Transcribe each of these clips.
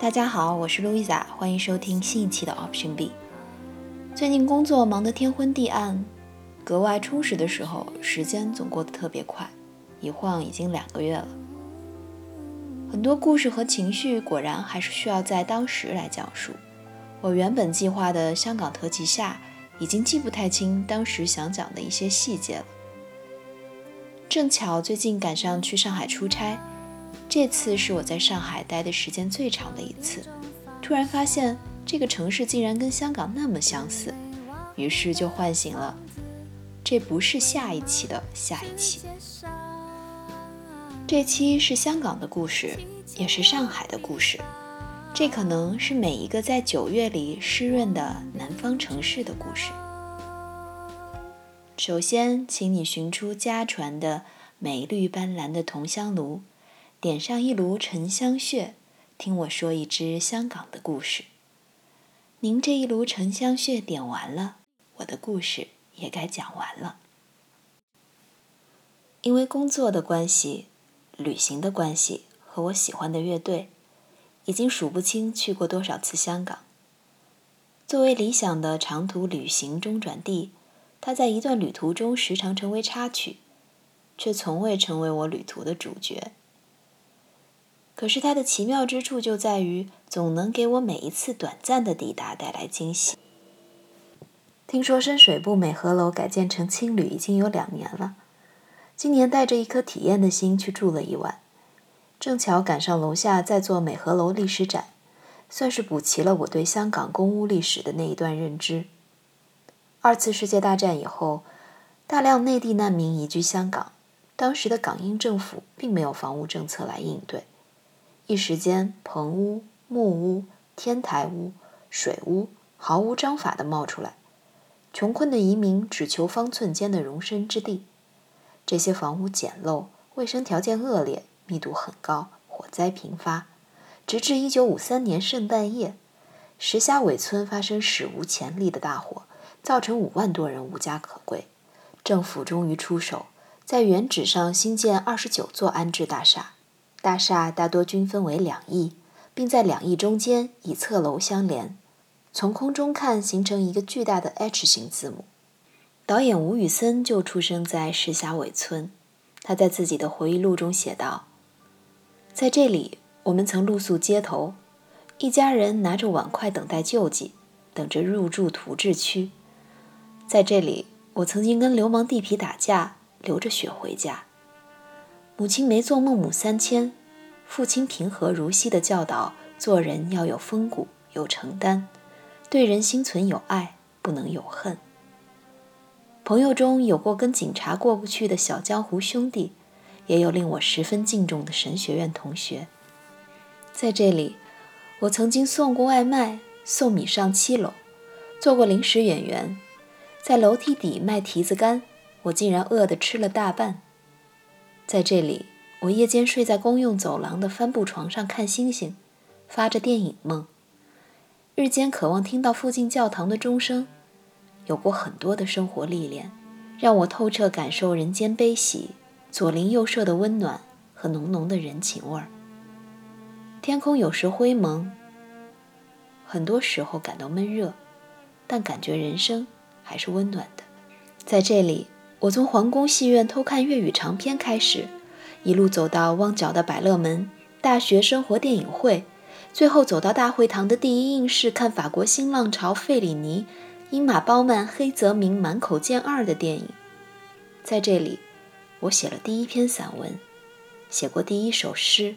大家好，我是路易莎，欢迎收听新一期的 Option B。最近工作忙得天昏地暗，格外充实的时候，时间总过得特别快，一晃已经两个月了。很多故事和情绪果然还是需要在当时来讲述。我原本计划的香港特辑下，已经记不太清当时想讲的一些细节了。正巧最近赶上去上海出差，这次是我在上海待的时间最长的一次。突然发现这个城市竟然跟香港那么相似，于是就唤醒了这不是下一期的下一期。这期是香港的故事，也是上海的故事。这可能是每一个在九月里湿润的南方城市的故事。首先，请你寻出家传的美绿斑斓的铜香炉，点上一炉沉香屑，听我说一支香港的故事。您这一炉沉香屑点完了，我的故事也该讲完了。因为工作的关系、旅行的关系和我喜欢的乐队，已经数不清去过多少次香港。作为理想的长途旅行中转地，它在一段旅途中时常成为插曲，却从未成为我旅途的主角。可是它的奇妙之处就在于，总能给我每一次短暂的抵达带来惊喜。听说深水埗美和楼改建成青旅已经有两年了，今年带着一颗体验的心去住了一晚，正巧赶上楼下在做美和楼历史展，算是补齐了我对香港公屋历史的那一段认知。二次世界大战以后，大量内地难民移居香港，当时的港英政府并没有房屋政策来应对。一时间，棚屋、木屋、天台屋、水屋毫无章法地冒出来，穷困的移民只求方寸间的容身之地。这些房屋简陋，卫生条件恶劣，密度很高，火灾频发。直至1953年圣诞夜，石峡尾村发生史无前例的大火，造成五万多人无家可归。政府终于出手，在原址上新建29座安置大厦。大厦大多均分为两翼，并在两翼中间以侧楼相连，从空中看形成一个巨大的 H 型字母。导演吴宇森就出生在石峡尾村，他在自己的回忆录中写道：“在这里，我们曾露宿街头，一家人拿着碗筷等待救济，等着入住土质区。在这里，我曾经跟流氓地痞打架，流着血回家。”母亲没做孟母三迁，父亲平和如昔的教导：做人要有风骨，有承担，对人心存有爱，不能有恨。朋友中有过跟警察过不去的小江湖兄弟，也有令我十分敬重的神学院同学。在这里，我曾经送过外卖，送米上七楼，做过临时演员，在楼梯底卖提子干，我竟然饿得吃了大半。在这里，我夜间睡在公用走廊的帆布床上看星星，发着电影梦。日间渴望听到附近教堂的钟声，有过很多的生活历练，让我透彻感受人间悲喜、左邻右舍的温暖和浓浓的人情味儿。天空有时灰蒙，很多时候感到闷热，但感觉人生还是温暖的。在这里。我从皇宫戏院偷看粤语长片开始，一路走到旺角的百乐门大学生活电影会，最后走到大会堂的第一映室看法国新浪潮费里尼、英马褒曼、黑泽明满口见二的电影。在这里，我写了第一篇散文，写过第一首诗，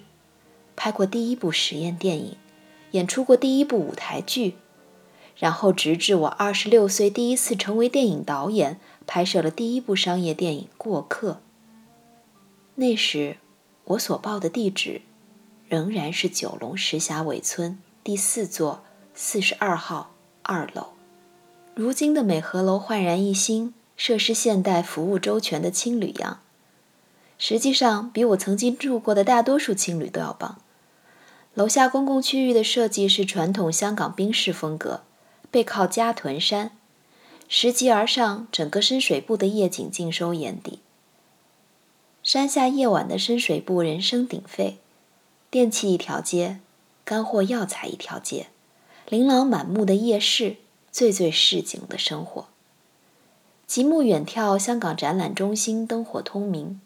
拍过第一部实验电影，演出过第一部舞台剧，然后直至我二十六岁第一次成为电影导演。拍摄了第一部商业电影《过客》。那时，我所报的地址仍然是九龙石峡尾村第四座四十二号二楼。如今的美和楼焕然一新，设施现代，服务周全的青旅样，实际上比我曾经住过的大多数青旅都要棒。楼下公共区域的设计是传统香港宾式风格，背靠嘉屯山，拾级而上，整个深水埗的夜景尽收眼底。山下夜晚的深水埗人声鼎沸，电器一条街，干货药材一条街，琳琅满目的夜市，最最市井的生活。极目远眺，香港展览中心灯火通明。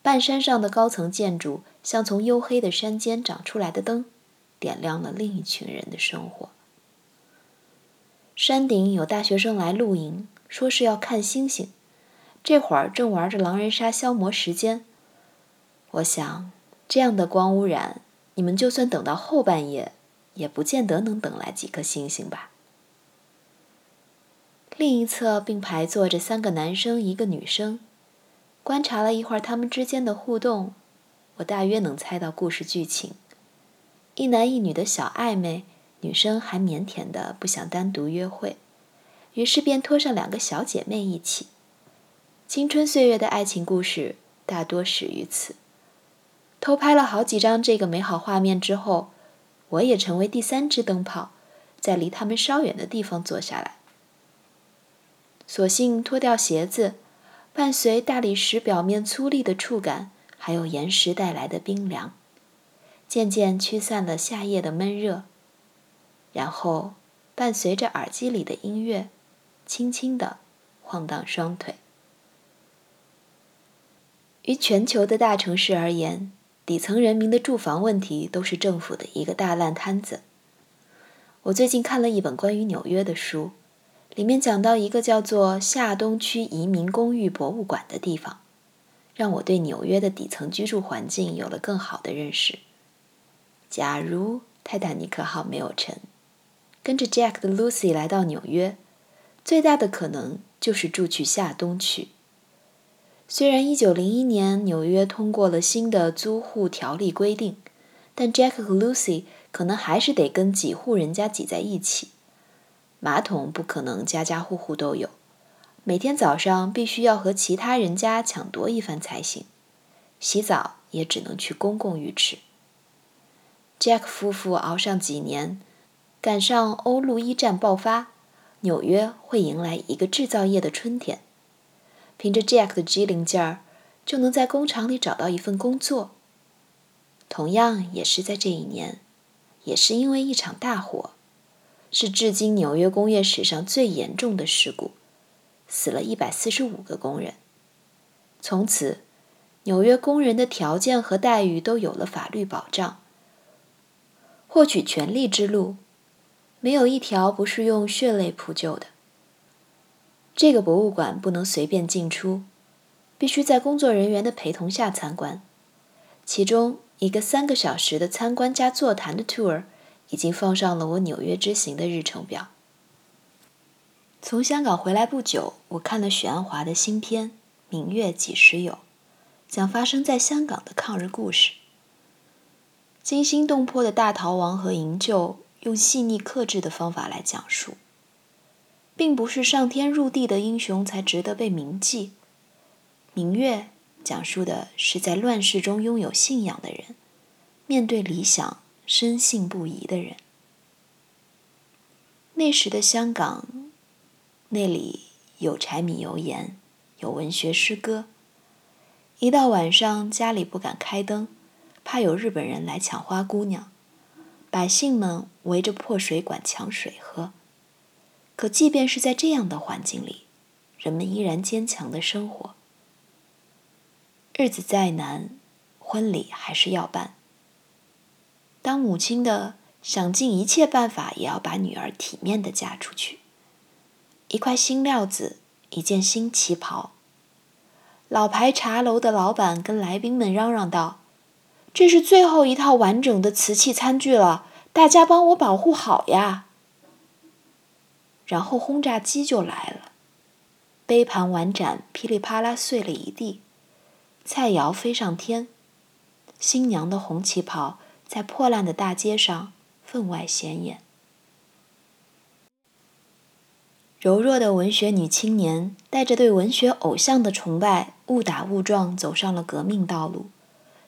半山上的高层建筑，像从黝黑的山间长出来的灯，点亮了另一群人的生活。山顶有大学生来露营，说是要看星星，这会儿正玩着狼人杀消磨时间。我想，这样的光污染，你们就算等到后半夜，也不见得能等来几颗星星吧。另一侧并排坐着三个男生，一个女生。观察了一会儿他们之间的互动，我大约能猜到故事剧情：一男一女的小暧昧，女生还腼腆的不想单独约会，于是便拖上两个小姐妹一起。青春岁月的爱情故事大多始于此。偷拍了好几张这个美好画面之后，我也成为第三只灯泡，在离他们稍远的地方坐下来，索性脱掉鞋子。伴随大理石表面粗粝的触感，还有岩石带来的冰凉，渐渐驱散了夏夜的闷热。然后，伴随着耳机里的音乐，轻轻地晃荡双腿。于全球的大城市而言，底层人民的住房问题都是政府的一个大烂摊子。我最近看了一本关于纽约的书。里面讲到一个叫做下东区移民公寓博物馆的地方，让我对纽约的底层居住环境有了更好的认识。假如泰坦尼克号没有沉，跟着 Jack 的 Lucy 来到纽约，最大的可能就是住去下东区。虽然1901年纽约通过了新的租户条例规定，但 Jack 和 Lucy 可能还是得跟几户人家挤在一起。马桶不可能家家户户都有，每天早上必须要和其他人家抢夺一番才行。洗澡也只能去公共浴池。Jack 夫妇熬上几年，赶上欧陆一战爆发，纽约会迎来一个制造业的春天。凭着 Jack 的机灵劲儿，就能在工厂里找到一份工作。同样也是在这一年，也是因为一场大火。是至今纽约工业史上最严重的事故，死了一百四十五个工人。从此，纽约工人的条件和待遇都有了法律保障。获取权利之路，没有一条不是用血泪铺就的。这个博物馆不能随便进出，必须在工作人员的陪同下参观。其中一个三个小时的参观加座谈的 tour。已经放上了我纽约之行的日程表。从香港回来不久，我看了许鞍华的新片《明月几时有》，讲发生在香港的抗日故事。惊心动魄的大逃亡和营救，用细腻克制的方法来讲述，并不是上天入地的英雄才值得被铭记。《明月》讲述的是在乱世中拥有信仰的人，面对理想。深信不疑的人。那时的香港，那里有柴米油盐，有文学诗歌。一到晚上，家里不敢开灯，怕有日本人来抢花姑娘。百姓们围着破水管抢水喝。可即便是在这样的环境里，人们依然坚强的生活。日子再难，婚礼还是要办。当母亲的想尽一切办法，也要把女儿体面的嫁出去。一块新料子，一件新旗袍。老牌茶楼的老板跟来宾们嚷嚷道：“这是最后一套完整的瓷器餐具了，大家帮我保护好呀！”然后轰炸机就来了，杯盘碗盏噼里啪啦碎了一地。菜肴飞上天，新娘的红旗袍在破烂的大街上分外显眼。柔弱的文学女青年带着对文学偶像的崇拜，误打误撞走上了革命道路，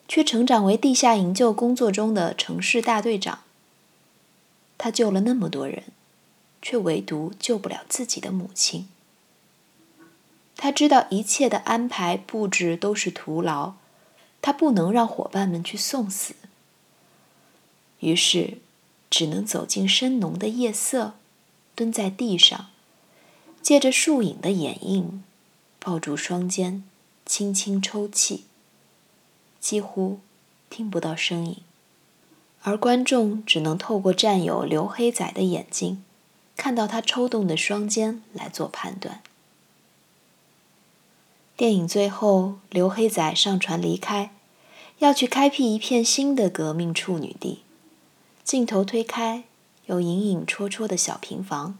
却成长为地下营救工作中的城市大队长。他救了那么多人，却唯独救不了自己的母亲。他知道一切的安排布置都是徒劳，他不能让伙伴们去送死，于是只能走进深浓的夜色，蹲在地上。借着树影的掩映，抱住双肩，轻轻抽泣，几乎听不到声音，而观众只能透过战友刘黑仔的眼睛，看到他抽动的双肩来做判断。电影最后，刘黑仔上船离开，要去开辟一片新的革命处女地。镜头推开，有隐隐绰绰的小平房。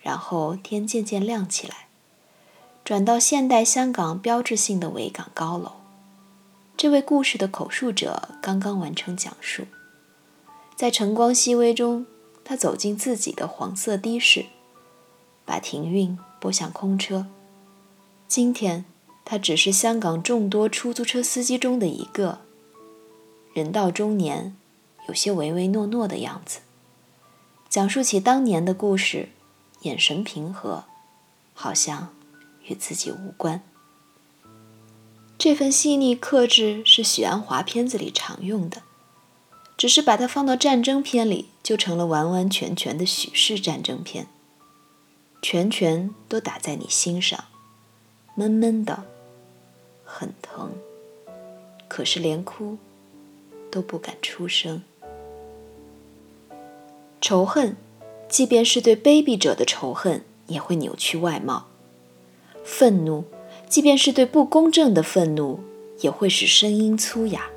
然后天渐渐亮起来，转到现代香港标志性的维港高楼。这位故事的口述者刚刚完成讲述，在晨光熹微中，他走进自己的黄色的士，把停运拨向空车。今天，他只是香港众多出租车司机中的一个，人到中年，有些唯唯诺诺的样子，讲述起当年的故事。眼神平和，好像与自己无关。这份细腻克制是许鞍华片子里常用的，只是把它放到战争片里，就成了完完全全的许氏战争片。拳拳都打在你心上，闷闷的，很疼，可是连哭都不敢出声。仇恨。即便是对卑鄙者的仇恨，也会扭曲外貌；愤怒，即便是对不公正的愤怒，也会使声音粗哑。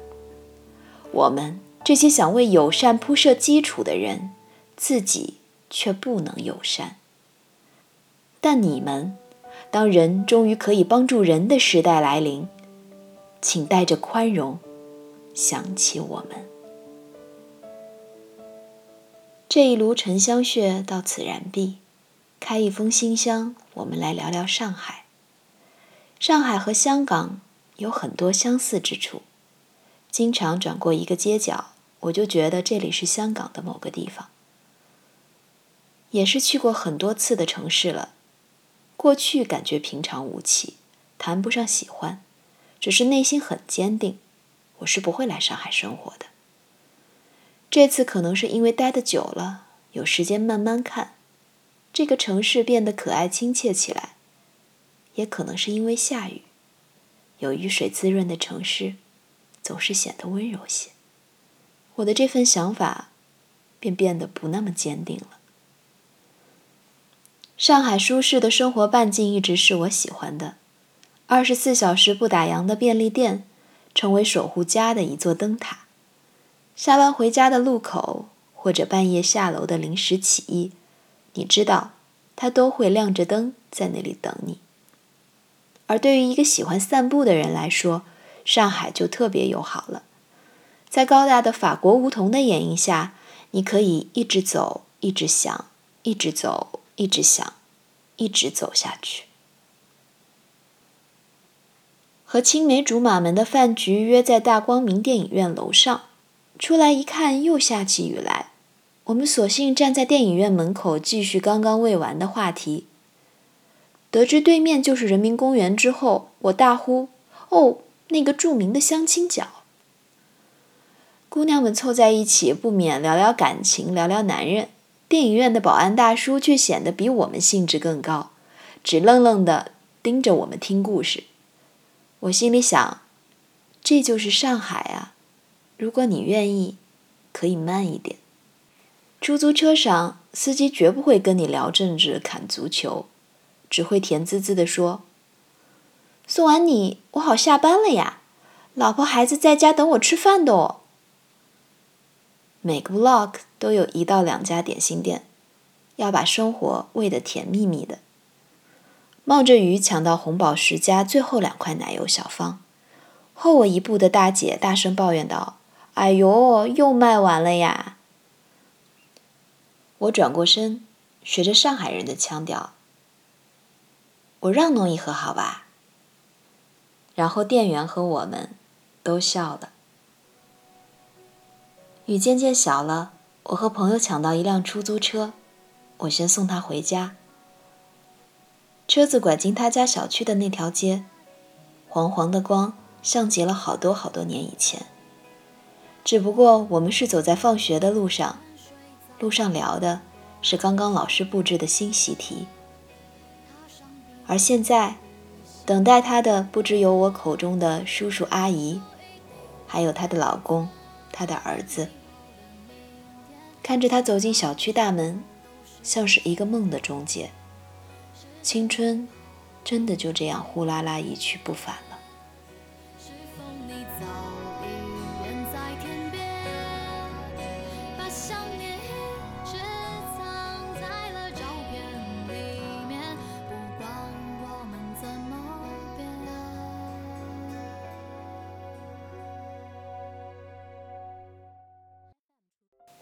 我们这些想为友善铺设基础的人，自己却不能友善。但你们，当人终于可以帮助人的时代来临，请带着宽容想起我们。这一炉沉香屑到此燃毕，开一封信箱，我们来聊聊上海。上海和香港有很多相似之处，经常转过一个街角，我就觉得这里是香港的某个地方。也是去过很多次的城市了，过去感觉平常无奇，谈不上喜欢，只是内心很坚定，我是不会来上海生活的。这次可能是因为待得久了，有时间慢慢看，这个城市变得可爱亲切起来；也可能是因为下雨，有雨水滋润的城市，总是显得温柔些。我的这份想法，便变得不那么坚定了。上海舒适的生活半径一直是我喜欢的，二十四小时不打烊的便利店，成为守护家的一座灯塔。下班回家的路口，或者半夜下楼的临时起意，你知道，它都会亮着灯在那里等你。而对于一个喜欢散步的人来说，上海就特别友好了。在高大的法国梧桐的掩映下，你可以一直走，一直想，一直走，一直想，一直走下去。和青梅竹马们的饭局约在大光明电影院楼上。出来一看，又下起雨来。我们索性站在电影院门口，继续刚刚未完的话题。得知对面就是人民公园之后，我大呼：“哦，那个著名的相亲角！”姑娘们凑在一起，不免聊聊感情，聊聊男人。电影院的保安大叔却显得比我们兴致更高，直愣愣地盯着我们听故事。我心里想：这就是上海啊！如果你愿意，可以慢一点。出租车上，司机绝不会跟你聊政治、砍足球，只会甜滋滋地说：“送完你，我好下班了呀，老婆孩子在家等我吃饭的哦。”每个 vlog 都有一到两家点心店，要把生活喂得甜蜜蜜的。冒着雨抢到红宝石家最后两块奶油小方，后我一步的大姐大声抱怨道：“哎呦，又卖完了呀！”我转过身，学着上海人的腔调：“我让弄一盒好吧？”然后店员和我们都笑了。雨渐渐小了，我和朋友抢到一辆出租车，我先送他回家。车子拐进他家小区的那条街，黄黄的光像极了好多好多年以前。只不过我们是走在放学的路上，路上聊的是刚刚老师布置的新习题，而现在，等待他的不只有我口中的叔叔阿姨，还有她的老公，她的儿子。看着他走进小区大门，像是一个梦的终结。青春，真的就这样呼啦啦一去不返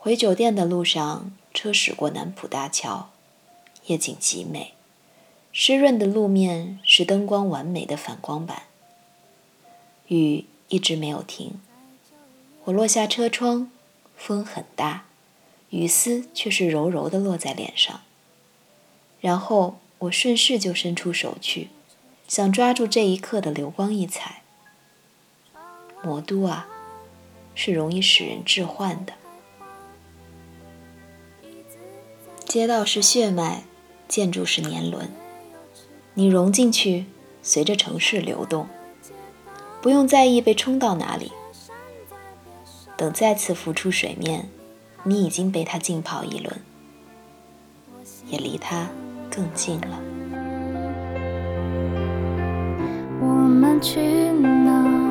回酒店的路上，车驶过南浦大桥，夜景极美。湿润的路面是灯光完美的反光板。雨一直没有停。我落下车窗，风很大，雨丝却是柔柔的落在脸上。然后我顺势就伸出手去，想抓住这一刻的流光溢彩。魔都啊，是容易使人致幻的。街道是血脉，建筑是年轮。你融进去，随着城市流动，不用在意被冲到哪里。等再次浮出水面，你已经被它浸泡一轮，也离它更近了。我们去哪？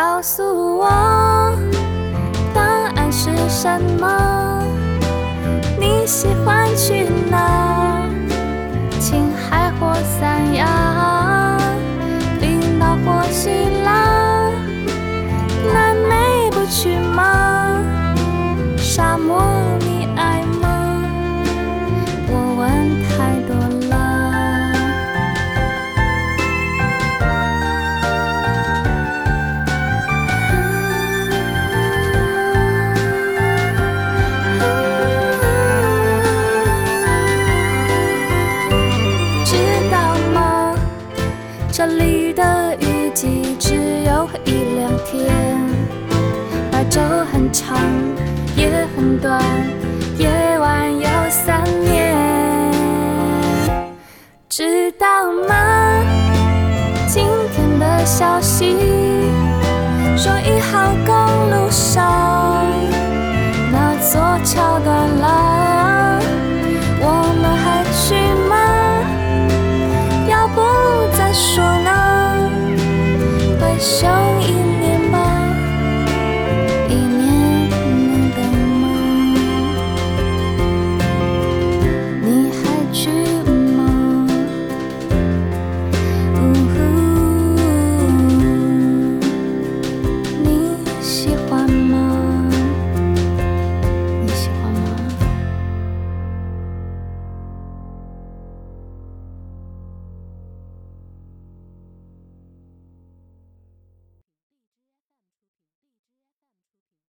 告诉我，答案是什么？你喜欢去哪？青海或三亚，冰岛或希腊，南美不去吗？长也很短夜晚有三年。知道吗？今天的消息说一号公路上